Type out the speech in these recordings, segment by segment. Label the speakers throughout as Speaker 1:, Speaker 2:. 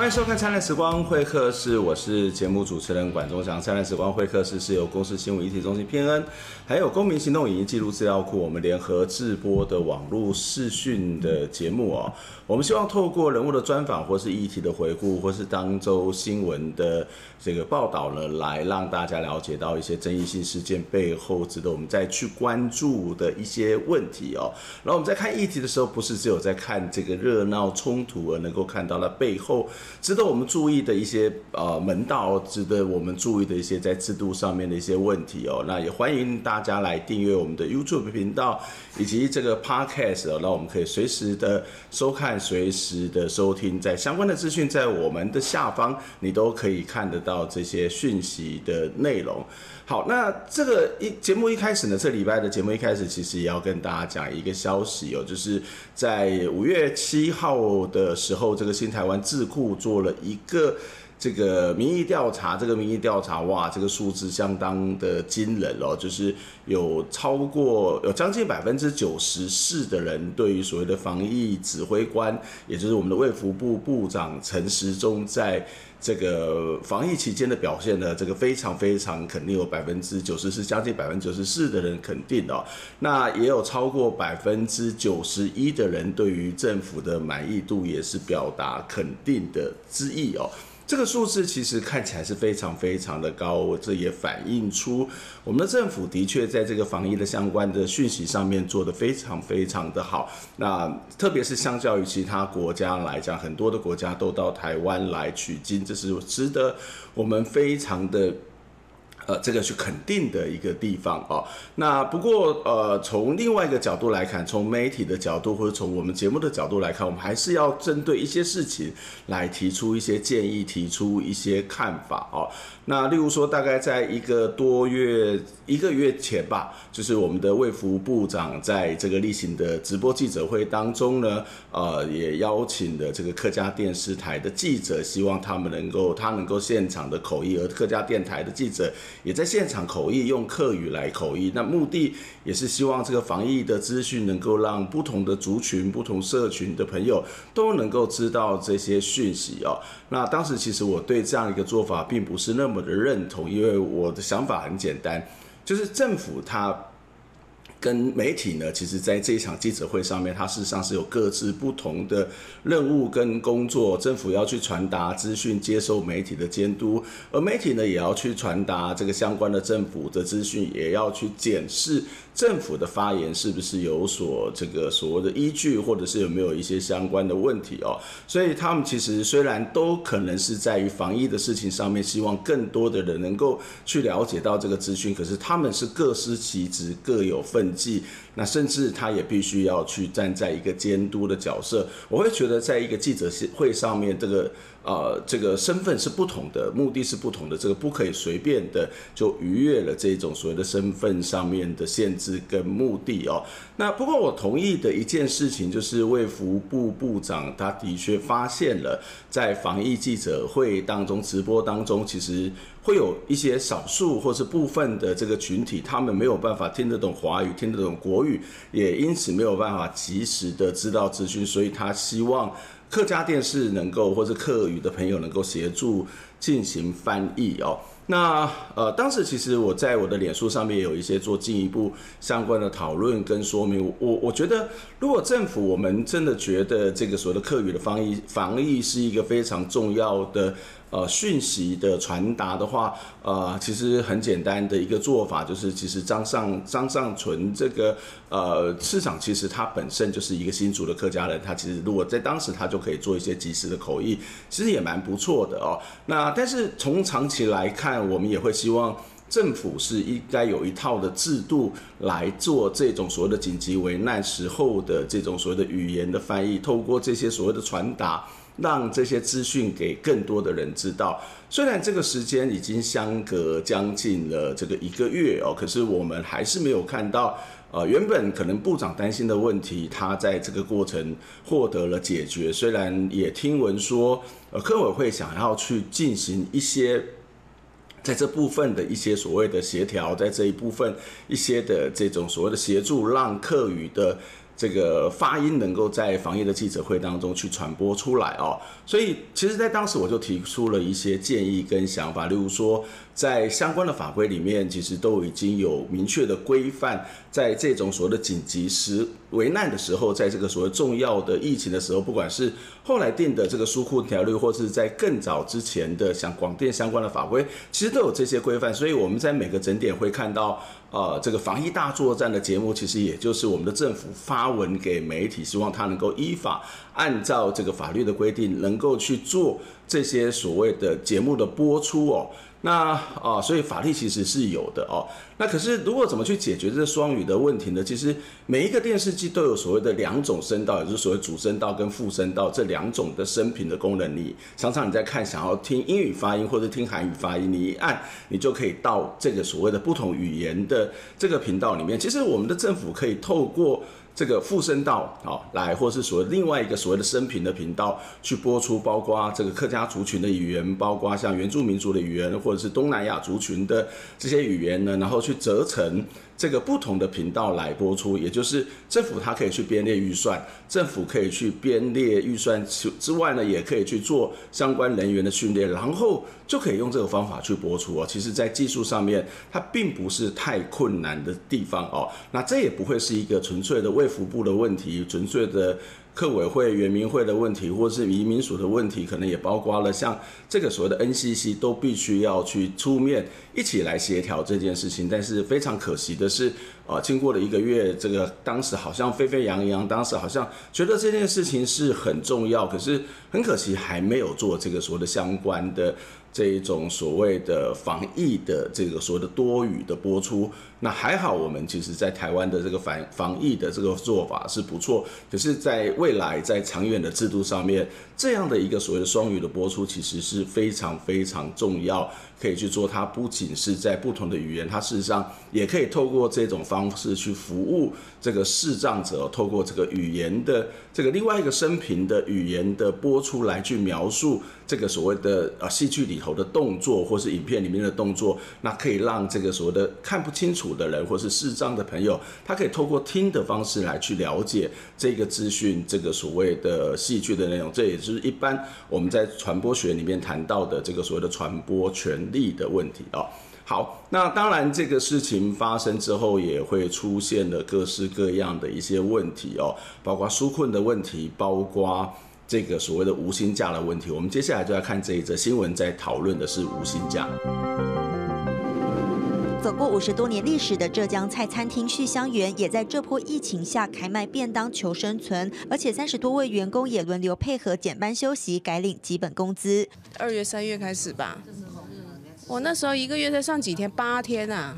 Speaker 1: 欢迎收看《灿烂时光会客室》，我是节目主持人管中祥。《灿烂时光会客室》是由公司新闻议题中心偏恩，还有公民行动影音记录资料库我们联合制播的网络视讯的节目哦。我们希望透过人物的专访，或是议题的回顾，或是当周新闻的这个报道呢，来让大家了解到一些争议性事件背后值得我们再去关注的一些问题哦。然后我们在看议题的时候，不是只有在看这个热闹冲突，而能够看到它背后值得我们注意的一些呃门道，值得我们注意的一些在制度上面的一些问题哦。那也欢迎大家来订阅我们的 YouTube 频道以及这个 Podcast 哦，我们可以随时的收看。随时的收听，在相关的资讯在我们的下方，你都可以看得到这些讯息的内容。好，那这个一节目一开始呢，这礼拜的节目一开始，其实也要跟大家讲一个消息哦，就是在五月七号的时候，这个新台湾智库做做了一个。这个民意调查，这个民意调查，哇，这个数字相当的惊人哦，就是有超过有将近百分之九十四的人对于所谓的防疫指挥官，也就是我们的卫福部部长陈时中，在这个防疫期间的表现呢，这个非常非常肯定，有百分之九十四，将近百分之九十四的人肯定哦，那也有超过百分之九十一的人对于政府的满意度也是表达肯定的之意哦。这个数字其实看起来是非常非常的高，这也反映出我们的政府的确在这个防疫的相关的讯息上面做得非常非常的好。那特别是相较于其他国家来讲，很多的国家都到台湾来取经，这是值得我们非常的。呃，这个是肯定的一个地方哦。那不过，呃，从另外一个角度来看，从媒体的角度或者从我们节目的角度来看，我们还是要针对一些事情来提出一些建议，提出一些看法哦。那例如说，大概在一个多月、一个月前吧，就是我们的卫福部长在这个例行的直播记者会当中呢，呃，也邀请了这个客家电视台的记者，希望他们能够他能够现场的口译，而客家电台的记者也在现场口译，用客语来口译。那目的也是希望这个防疫的资讯能够让不同的族群、不同社群的朋友都能够知道这些讯息哦。那当时其实我对这样一个做法并不是那么的认同，因为我的想法很简单，就是政府它。跟媒体呢，其实在这一场记者会上面，它事实上是有各自不同的任务跟工作。政府要去传达资讯，接受媒体的监督，而媒体呢，也要去传达这个相关的政府的资讯，也要去检视政府的发言是不是有所这个所谓的依据，或者是有没有一些相关的问题哦。所以他们其实虽然都可能是在于防疫的事情上面，希望更多的人能够去了解到这个资讯，可是他们是各司其职，各有份。那甚至他也必须要去站在一个监督的角色，我会觉得在一个记者会上面，这个呃这个身份是不同的，目的是不同的，这个不可以随便的就逾越了这种所谓的身份上面的限制跟目的哦。那不过我同意的一件事情就是卫福部部长他的确发现了在防疫记者会当中直播当中，其实。会有一些少数或是部分的这个群体，他们没有办法听得懂华语，听得懂国语，也因此没有办法及时的知道资讯，所以他希望客家电视能够或是客语的朋友能够协助进行翻译哦。那呃，当时其实我在我的脸书上面有一些做进一步相关的讨论跟说明。我我觉得，如果政府我们真的觉得这个所谓的客语的防疫防疫是一个非常重要的。呃，讯息的传达的话，呃，其实很简单的一个做法就是，其实张上张上淳这个呃市场，其实他本身就是一个新竹的客家人，他其实如果在当时他就可以做一些即时的口译，其实也蛮不错的哦。那但是从长期来看，我们也会希望政府是应该有一套的制度来做这种所谓的紧急危难时候的这种所谓的语言的翻译，透过这些所谓的传达。让这些资讯给更多的人知道。虽然这个时间已经相隔将近了这个一个月哦，可是我们还是没有看到，呃，原本可能部长担心的问题，他在这个过程获得了解决。虽然也听闻说，呃，科委会想要去进行一些在这部分的一些所谓的协调，在这一部分一些的这种所谓的协助，让客语的。这个发音能够在防疫的记者会当中去传播出来哦。所以，其实，在当时我就提出了一些建议跟想法，例如说，在相关的法规里面，其实都已经有明确的规范，在这种所谓的紧急时危难的时候，在这个所谓重要的疫情的时候，不管是后来定的这个疏库条例，或是在更早之前的像广电相关的法规，其实都有这些规范。所以我们在每个整点会看到，呃，这个防疫大作战的节目，其实也就是我们的政府发文给媒体，希望他能够依法按照这个法律的规定，能够去做这些所谓的节目的播出哦。那啊，所以法律其实是有的哦。那可是如果怎么去解决这双语的问题呢？其实每一个电视机都有所谓的两种声道，也就是所谓主声道跟副声道这两种的声频的功能。你常常你在看，想要听英语发音或者听韩语发音，你一按，你就可以到这个所谓的不同语言的这个频道里面。其实我们的政府可以透过。这个附身道啊，来，或是所谓另外一个所谓的生平的频道去播出，包括这个客家族群的语言，包括像原住民族的语言，或者是东南亚族群的这些语言呢，然后去折成。这个不同的频道来播出，也就是政府它可以去编列预算，政府可以去编列预算之之外呢，也可以去做相关人员的训练，然后就可以用这个方法去播出哦。其实，在技术上面，它并不是太困难的地方哦。那这也不会是一个纯粹的卫福部的问题，纯粹的。客委会、原民会的问题，或是移民署的问题，可能也包括了像这个所谓的 NCC，都必须要去出面一起来协调这件事情。但是非常可惜的是，啊，经过了一个月，这个当时好像沸沸扬扬，当时好像觉得这件事情是很重要，可是很可惜还没有做这个所谓的相关的。这一种所谓的防疫的这个所谓的多语的播出，那还好，我们其实在台湾的这个防防疫的这个做法是不错。可是，在未来在长远的制度上面，这样的一个所谓的双语的播出，其实是非常非常重要。可以去做，它不仅是在不同的语言，它事实上也可以透过这种方式去服务这个视障者，透过这个语言的这个另外一个声频的语言的播出来去描述这个所谓的呃戏剧里头的动作，或是影片里面的动作，那可以让这个所谓的看不清楚的人，或是视障的朋友，他可以透过听的方式来去了解这个资讯，这个所谓的戏剧的内容。这也就是一般我们在传播学里面谈到的这个所谓的传播权力的问题哦，好，那当然这个事情发生之后，也会出现了各式各样的一些问题哦，包括纾困的问题，包括这个所谓的无薪假的问题。我们接下来就要看这一则新闻，在讨论的是无薪假。
Speaker 2: 走过五十多年历史的浙江菜餐厅旭香园，也在这波疫情下开卖便当求生存，而且三十多位员工也轮流配合减班休息，改领基本工资。
Speaker 3: 二月、三月开始吧。我那时候一个月才上几天，八天啊！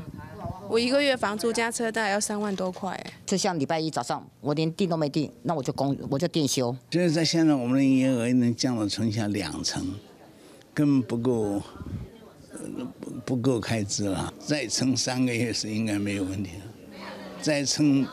Speaker 3: 我一个月房租加车贷要三万多块。
Speaker 4: 就像礼拜一早上，我连订都没订，那我就工我就店休。
Speaker 5: 就是在现在，我们的营业额能降到剩下两成，根本不够，不不够开支了。再撑三个月是应该没有问题的，再撑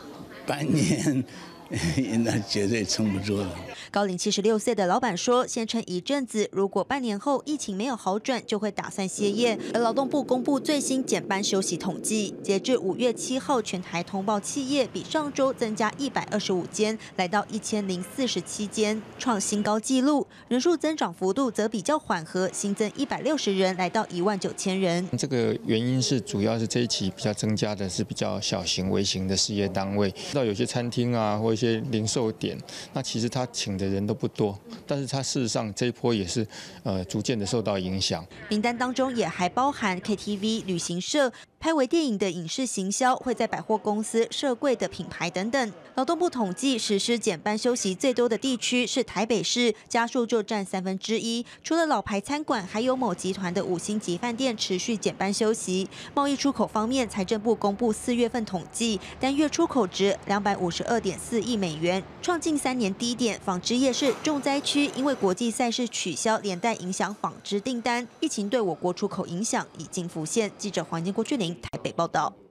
Speaker 5: 半年，那绝对撑不住了。
Speaker 2: 高龄七十六岁的老板说：“先撑一阵子，如果半年后疫情没有好转，就会打算歇业。”而劳动部公布最新减班休息统计，截至五月七号，全台通报企业比上周增加一百二十五间，来到一千零四十七间，创新高纪录。人数增长幅度则比较缓和，新增一百六十人，来到一万九千人。
Speaker 6: 这个原因是主要是这一期比较增加的是比较小型、微型的事业单位，到有些餐厅啊或一些零售点，那其实他请。的人都不多，但是他事实上这一波也是，呃，逐渐的受到影响。
Speaker 2: 名单当中也还包含 KTV、旅行社。拍微电影的影视行销，会在百货公司设柜的品牌等等。劳动部统计，实施减班休息最多的地区是台北市，家数就占三分之一。除了老牌餐馆，还有某集团的五星级饭店持续减班休息。贸易出口方面，财政部公布四月份统计，单月出口值两百五十二点四亿美元，创近三年低点。纺织业是重灾区，因为国际赛事取消，连带影响纺织订单。疫情对我国出口影响已经浮现。记者黄金郭俊霖。台北报道。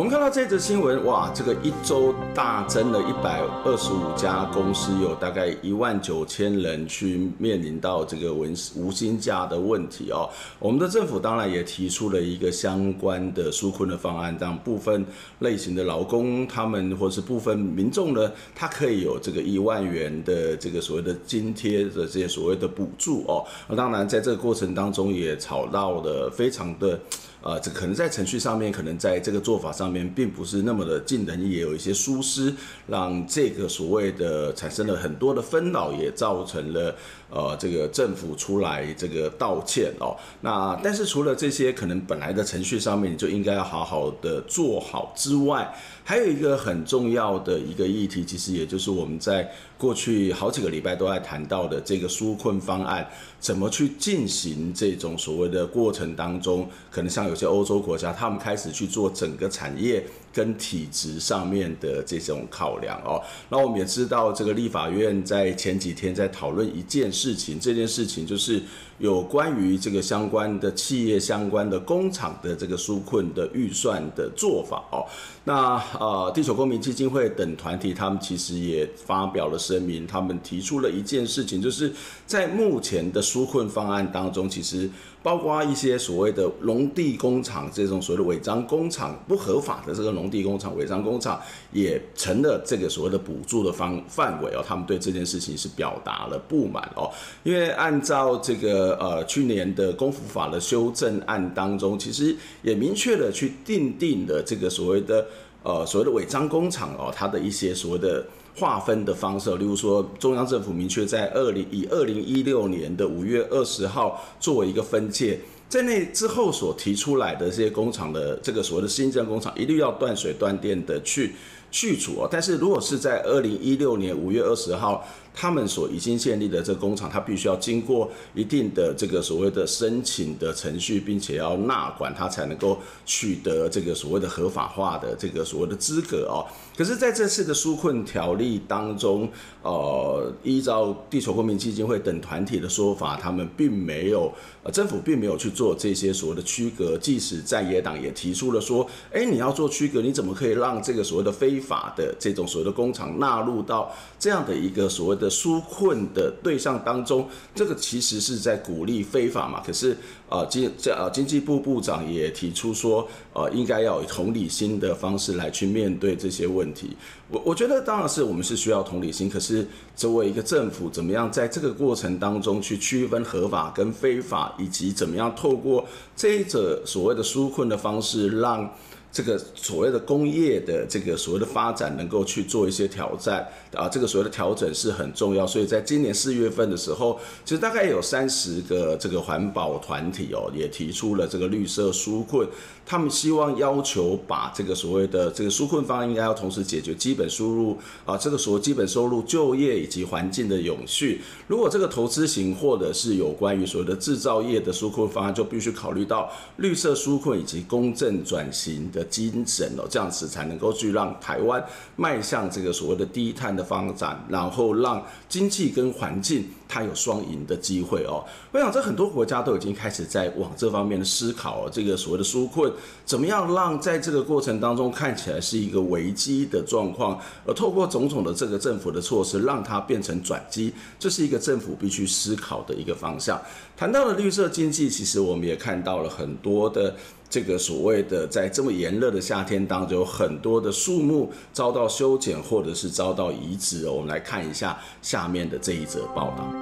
Speaker 1: 我们看到这则新闻，哇，这个一周大增了一百二十五家公司，有大概一万九千人去面临到这个文无薪假的问题哦。我们的政府当然也提出了一个相关的纾困的方案，让部分类型的劳工他们或是部分民众呢，他可以有这个一万元的这个所谓的津贴的这些所谓的补助哦。那当然在这个过程当中也吵到了非常的。呃，这可能在程序上面，可能在这个做法上面，并不是那么的尽人意，也有一些疏失，让这个所谓的产生了很多的纷扰，也造成了呃这个政府出来这个道歉哦。那但是除了这些可能本来的程序上面，你就应该要好好的做好之外，还有一个很重要的一个议题，其实也就是我们在过去好几个礼拜都在谈到的这个纾困方案。怎么去进行这种所谓的过程当中，可能像有些欧洲国家，他们开始去做整个产业跟体质上面的这种考量哦。那我们也知道，这个立法院在前几天在讨论一件事情，这件事情就是有关于这个相关的企业、相关的工厂的这个纾困的预算的做法哦。那呃，地球公民基金会等团体，他们其实也发表了声明，他们提出了一件事情，就是在目前的纾困方案当中，其实包括一些所谓的农地工厂这种所谓的违章工厂不合法的这个农地工厂、违章工厂，也成了这个所谓的补助的方范围哦。他们对这件事情是表达了不满哦，因为按照这个呃去年的公服法的修正案当中，其实也明确的去订定了这个所谓的。呃，所谓的违章工厂哦，它的一些所谓的划分的方式，例如说，中央政府明确在二零以二零一六年的五月二十号作为一个分界，在那之后所提出来的这些工厂的这个所谓的新增工厂，一律要断水断电的去去除哦。但是如果是在二零一六年五月二十号，他们所已经建立的这个工厂，它必须要经过一定的这个所谓的申请的程序，并且要纳管，它才能够取得这个所谓的合法化的这个所谓的资格哦。可是，在这次的纾困条例当中，呃，依照地球公民基金会等团体的说法，他们并没有，呃，政府并没有去做这些所谓的区隔。即使在野党也提出了说，哎，你要做区隔，你怎么可以让这个所谓的非法的这种所谓的工厂纳入到这样的一个所谓的纾困的对象当中？这个其实是在鼓励非法嘛。可是，呃，经这呃经济部部长也提出说，呃，应该要以同理心的方式来去面对这些问题。问题，我我觉得当然是我们是需要同理心，可是作为一个政府，怎么样在这个过程当中去区分合法跟非法，以及怎么样透过这一者所谓的纾困的方式，让这个所谓的工业的这个所谓的发展能够去做一些挑战啊，这个所谓的调整是很重要。所以在今年四月份的时候，其实大概有三十个这个环保团体哦，也提出了这个绿色纾困。他们希望要求把这个所谓的这个纾困方案应该要同时解决基本收入啊，这个所谓基本收入、就业以及环境的永续。如果这个投资型或者是有关于所谓的制造业的纾困方案，就必须考虑到绿色纾困以及公正转型的精神哦，这样子才能够去让台湾迈向这个所谓的低碳的发展，然后让经济跟环境它有双赢的机会哦。我想这很多国家都已经开始在往这方面的思考，这个所谓的纾困。怎么样让在这个过程当中看起来是一个危机的状况，而透过种种的这个政府的措施，让它变成转机，这是一个政府必须思考的一个方向。谈到了绿色经济，其实我们也看到了很多的这个所谓的在这么炎热的夏天当中，有很多的树木遭到修剪或者是遭到移植。我们来看一下下面的这一则报道。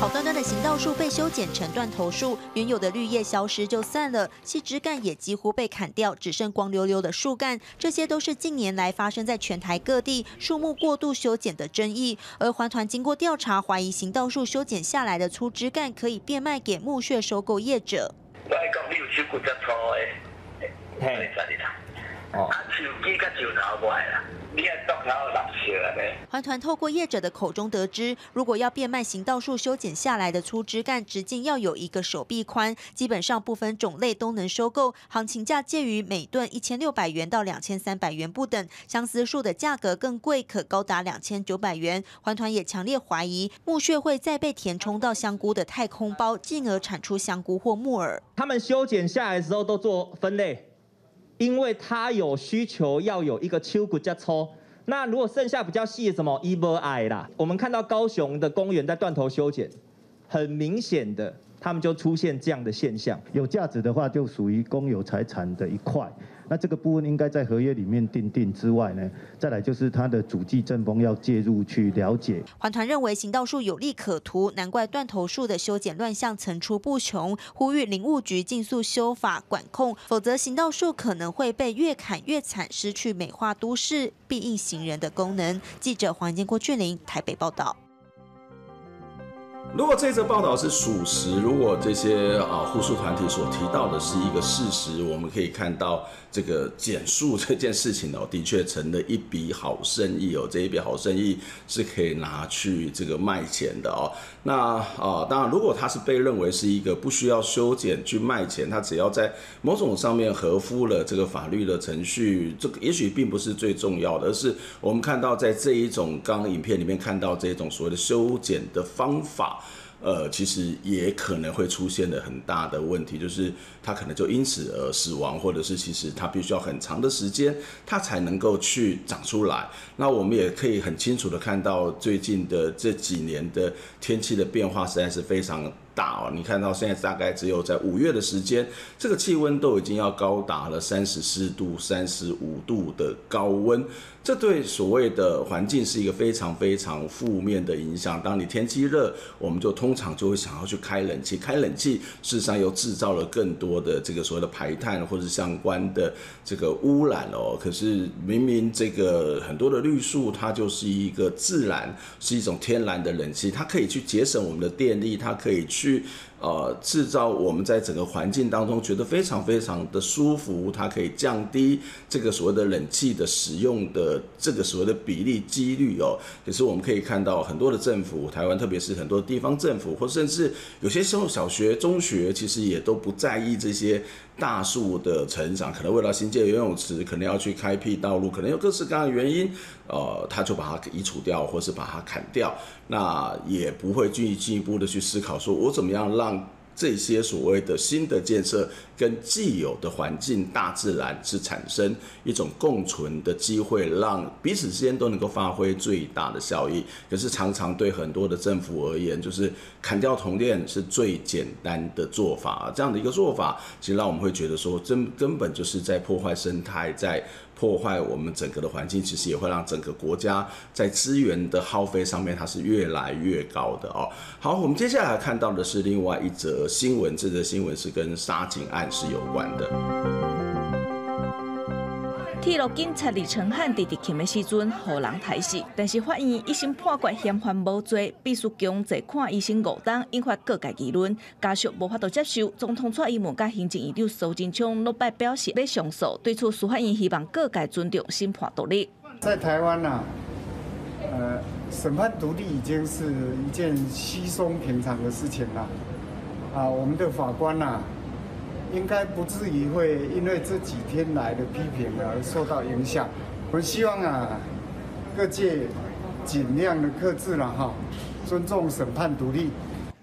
Speaker 2: 好端端的行道树被修剪成断头树，原有的绿叶消失就散了，细枝干也几乎被砍掉，只剩光溜溜的树干。这些都是近年来发生在全台各地树木过度修剪的争议。而环团经过调查，怀疑行道树修剪下来的粗枝干可以变卖给木屑收购业者。环团透过业者的口中得知，如果要变卖行道树修剪下来的粗枝干，直径要有一个手臂宽，基本上不分种类都能收购，行情价介于每吨一千六百元到两千三百元不等。相思树的价格更贵，可高达两千九百元。环团也强烈怀疑木屑会再被填充到香菇的太空包，进而产出香菇或木耳。
Speaker 7: 他们修剪下来的时候都做分类。因为它有需求要有一个手骨架抽。那如果剩下比较细的什么伊波矮啦，我们看到高雄的公园在断头修剪，很明显的，他们就出现这样的现象。
Speaker 8: 有价值的话，就属于公有财产的一块。那这个部分应该在合约里面订定之外呢，再来就是它的主计正风要介入去了解。
Speaker 2: 环团认为行道树有利可图，难怪断头树的修剪乱象层出不穷，呼吁林务局尽速修法管控，否则行道树可能会被越砍越惨，失去美化都市、庇应行人的功能。记者黄建国、俊林台北报道。
Speaker 1: 如果这则报道是属实，如果这些啊护树团体所提到的是一个事实，我们可以看到这个减树这件事情哦，的确成了一笔好生意哦。这一笔好生意是可以拿去这个卖钱的哦。那啊，当然，如果他是被认为是一个不需要修剪去卖钱，他只要在某种上面合乎了这个法律的程序，这个也许并不是最重要的，而是我们看到在这一种刚刚影片里面看到这种所谓的修剪的方法。呃，其实也可能会出现的很大的问题，就是它可能就因此而死亡，或者是其实它必须要很长的时间，它才能够去长出来。那我们也可以很清楚的看到，最近的这几年的天气的变化实在是非常大哦。你看到现在大概只有在五月的时间，这个气温都已经要高达了三十四度、三十五度的高温。这对所谓的环境是一个非常非常负面的影响。当你天气热，我们就通常就会想要去开冷气，开冷气事实上又制造了更多的这个所谓的排碳或者相关的这个污染哦。可是明明这个很多的绿树，它就是一个自然，是一种天然的冷气，它可以去节省我们的电力，它可以去。呃，制造我们在整个环境当中觉得非常非常的舒服，它可以降低这个所谓的冷气的使用的这个所谓的比例几率哦。可是我们可以看到很多的政府，台湾特别是很多地方政府，或甚至有些时候小学、中学，其实也都不在意这些大树的成长。可能为了新建游泳池，可能要去开辟道路，可能有各式各样的原因，呃，他就把它移除掉，或是把它砍掉。那也不会进进一步的去思考，说我怎么样让。这些所谓的新的建设跟既有的环境、大自然是产生一种共存的机会，让彼此之间都能够发挥最大的效益。可是常常对很多的政府而言，就是砍掉铜链是最简单的做法。这样的一个做法，其实让我们会觉得说，真根本就是在破坏生态，在。破坏我们整个的环境，其实也会让整个国家在资源的耗费上面，它是越来越高的哦。好，我们接下来看到的是另外一则新闻，这则新闻是跟沙井案是有关的。
Speaker 9: 铁路警察李成汉在执勤的时阵，予人抬死，但是法院一审判决嫌犯无罪，必须强制看医生五档，引发各界议论。家属无法度接受，总统蔡英文甲行政院长苏贞昌落败表示要上诉。对此，司法院希望各界尊重审判独立。
Speaker 10: 在台湾呐，呃，审判独立已经是一件稀松平常的事情了。啊，我们的法官呐。应该不至于会因为这几天来的批评而受到影响。我希望啊，各界尽量的克制了哈，尊重审判独立。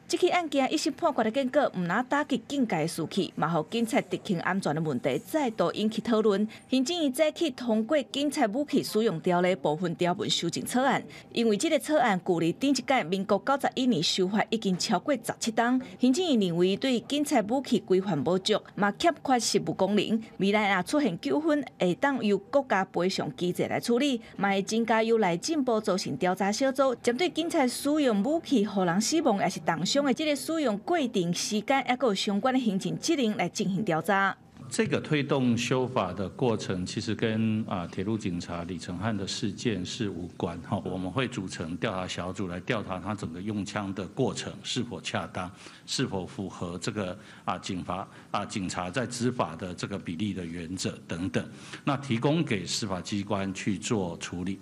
Speaker 9: 这起案件一审判决的结果，唔拿打击警界的士气，嘛让警察执勤安全的问题再度引起讨论。行政院再去通过警察武器使用条例部分条文修正草案，因为这个草案距离顶一届民国九十一年修法已经超过十七档。行政院认为对警察武器规范不足，嘛欠缺实务功能，未来若出现纠纷，会当由国家赔偿机制来处理，嘛会增加由内进步组成调查小组，针对警察使用武器让人死亡，也是当中的这个使用规定时间，还有相关的行政责任来进行调查。
Speaker 11: 这个推动修法的过程，其实跟啊铁路警察李承翰的事件是无关哈。我们会组成调查小组来调查他整个用枪的过程是否恰当，是否符合这个啊警罚啊警察在执法的这个比例的原则等等，那提供给司法机关去做处理。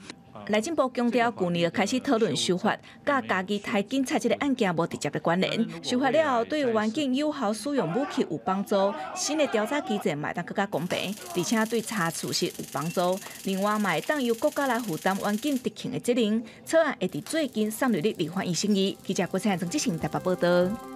Speaker 9: 内政部强调，去年开始讨论修法，甲家己台警察这个案件无直接的关联。修法了后，对环境友好使用武器有帮助，新的调查机制嘛，当更加公平，而且对查处是有帮助。另外，嘛，当由国家来负担环境执勤的责任。草案会伫最近送入立法院审议。记者郭灿曾进行台北报道。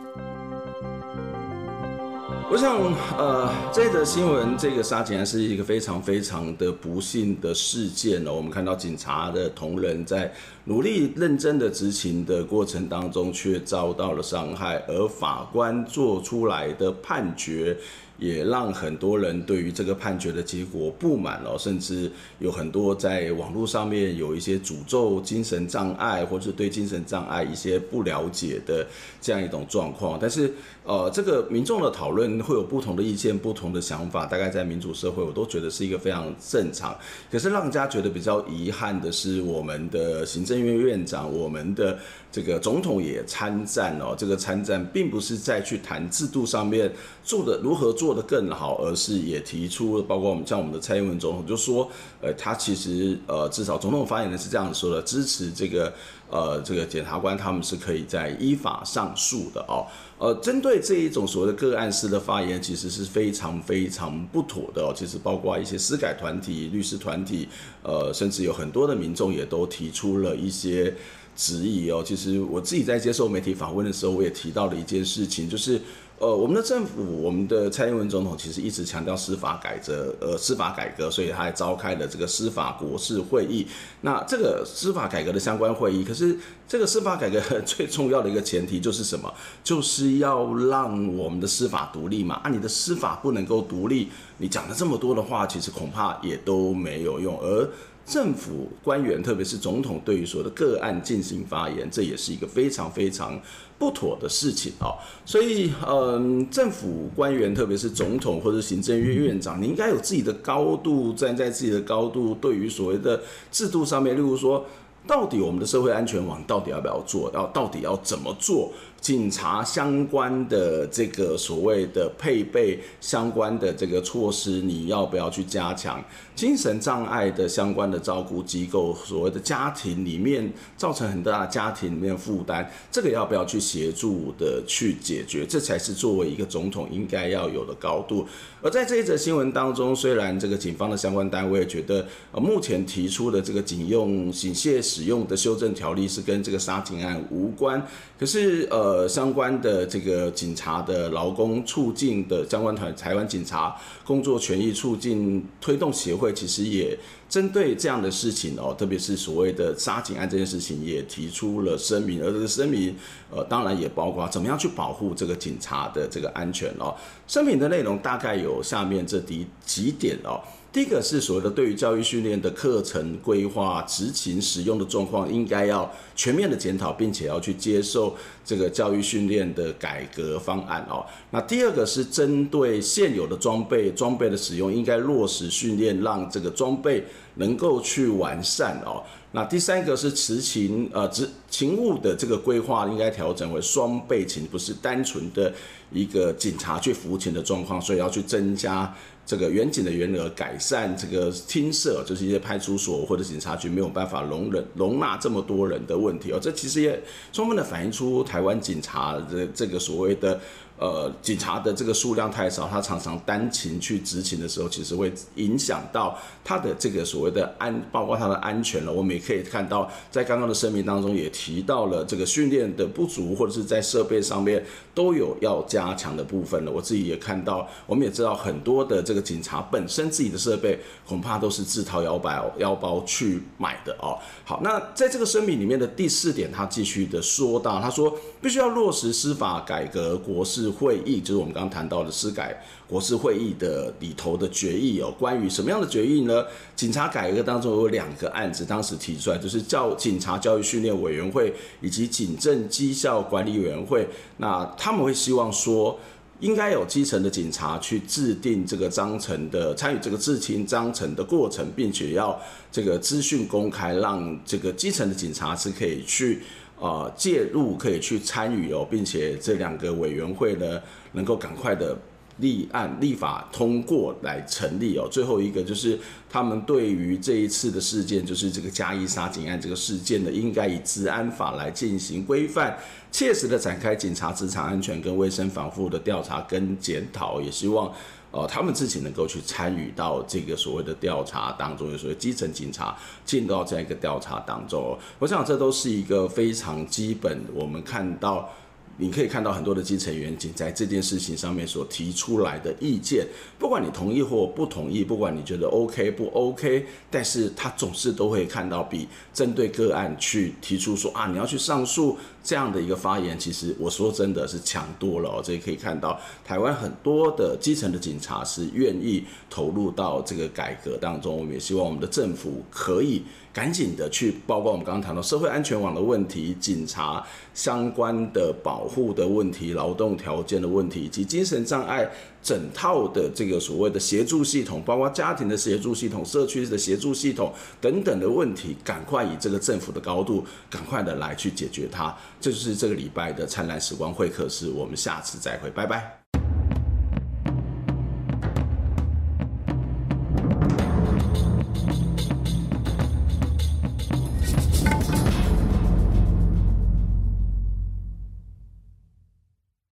Speaker 1: 我想，呃，这则新闻，这个杀警案是一个非常非常的不幸的事件哦。我们看到警察的同仁在努力认真的执勤的过程当中，却遭到了伤害，而法官做出来的判决。也让很多人对于这个判决的结果不满哦，甚至有很多在网络上面有一些诅咒精神障碍，或是对精神障碍一些不了解的这样一种状况。但是，呃，这个民众的讨论会有不同的意见、不同的想法，大概在民主社会，我都觉得是一个非常正常。可是，让人家觉得比较遗憾的是，我们的行政院院长，我们的。这个总统也参战哦，这个参战并不是在去谈制度上面做的如何做做得更好，而是也提出，包括我们像我们的蔡英文总统就说，呃，他其实呃至少总统发言人是这样子说的，支持这个呃这个检察官他们是可以在依法上诉的哦，呃，针对这一种所谓的个案式的发言，其实是非常非常不妥的哦，其实包括一些司改团体、律师团体，呃，甚至有很多的民众也都提出了一些。质疑哦，其实我自己在接受媒体访问的时候，我也提到了一件事情，就是呃，我们的政府，我们的蔡英文总统其实一直强调司法改革，呃，司法改革，所以他还召开了这个司法国是会议。那这个司法改革的相关会议，可是这个司法改革最重要的一个前提就是什么？就是要让我们的司法独立嘛。啊，你的司法不能够独立，你讲了这么多的话，其实恐怕也都没有用。而政府官员，特别是总统，对于所有的个案进行发言，这也是一个非常非常不妥的事情啊。所以，嗯，政府官员，特别是总统或者行政院院长，你应该有自己的高度，站在自己的高度，对于所谓的制度上面，例如说，到底我们的社会安全网到底要不要做，要到底要怎么做？警察相关的这个所谓的配备相关的这个措施，你要不要去加强？精神障碍的相关的照顾机构，所谓的家庭里面造成很大的家庭里面负担，这个要不要去协助的去解决？这才是作为一个总统应该要有的高度。而在这一则新闻当中，虽然这个警方的相关单位觉得，呃，目前提出的这个警用警械使用的修正条例是跟这个杀警案无关，可是呃。呃，相关的这个警察的劳工促进的相关团，台湾警察工作权益促进推动协会，其实也针对这样的事情哦，特别是所谓的杀警案这件事情，也提出了声明。而这个声明，呃，当然也包括怎么样去保护这个警察的这个安全哦。声明的内容大概有下面这几几点哦。第一个是所谓的对于教育训练的课程规划、执勤使用的状况，应该要全面的检讨，并且要去接受这个教育训练的改革方案哦。那第二个是针对现有的装备、装备的使用，应该落实训练，让这个装备能够去完善哦。那第三个是执勤呃执勤务的这个规划，应该调整为双备勤，不是单纯的一个警察去服勤的状况，所以要去增加。这个远景的原额，改善这个厅舍，就是一些派出所或者警察局没有办法容忍容纳这么多人的问题哦，这其实也充分的反映出台湾警察的这个所谓的。呃，警察的这个数量太少，他常常单勤去执勤的时候，其实会影响到他的这个所谓的安，包括他的安全了。我们也可以看到，在刚刚的声明当中也提到了这个训练的不足，或者是在设备上面都有要加强的部分了。我自己也看到，我们也知道很多的这个警察本身自己的设备恐怕都是自掏腰包腰包去买的哦。好，那在这个声明里面的第四点，他继续的说到，他说必须要落实司法改革国事会议就是我们刚刚谈到的司改国事会议的里头的决议有关于什么样的决议呢？警察改革当中有两个案子，当时提出来就是教警察教育训练委员会以及警政绩效管理委员会。那他们会希望说，应该有基层的警察去制定这个章程的参与这个制定章程的过程，并且要这个资讯公开，让这个基层的警察是可以去。呃，介入可以去参与哦，并且这两个委员会呢，能够赶快的立案、立法通过来成立哦。最后一个就是他们对于这一次的事件，就是这个嘉义杀警案这个事件呢，应该以治安法来进行规范，切实的展开警察职场安全跟卫生防护的调查跟检讨，也希望。哦，他们自己能够去参与到这个所谓的调查当中，有所谓基层警察进到这样一个调查当中，我想这都是一个非常基本。我们看到你可以看到很多的基层员警在这件事情上面所提出来的意见，不管你同意或不同意，不管你觉得 OK 不 OK，但是他总是都会看到比针对个案去提出说啊，你要去上诉这样的一个发言，其实我说真的是强多了哦。这也可以看到台湾很多的基层的警察是愿意投入到这个改革当中，我们也希望我们的政府可以。赶紧的去，包括我们刚刚谈到社会安全网的问题、警察相关的保护的问题、劳动条件的问题，以及精神障碍整套的这个所谓的协助系统，包括家庭的协助系统、社区的协助系统等等的问题，赶快以这个政府的高度，赶快的来去解决它。这就是这个礼拜的灿烂时光会客室，我们下次再会，拜拜。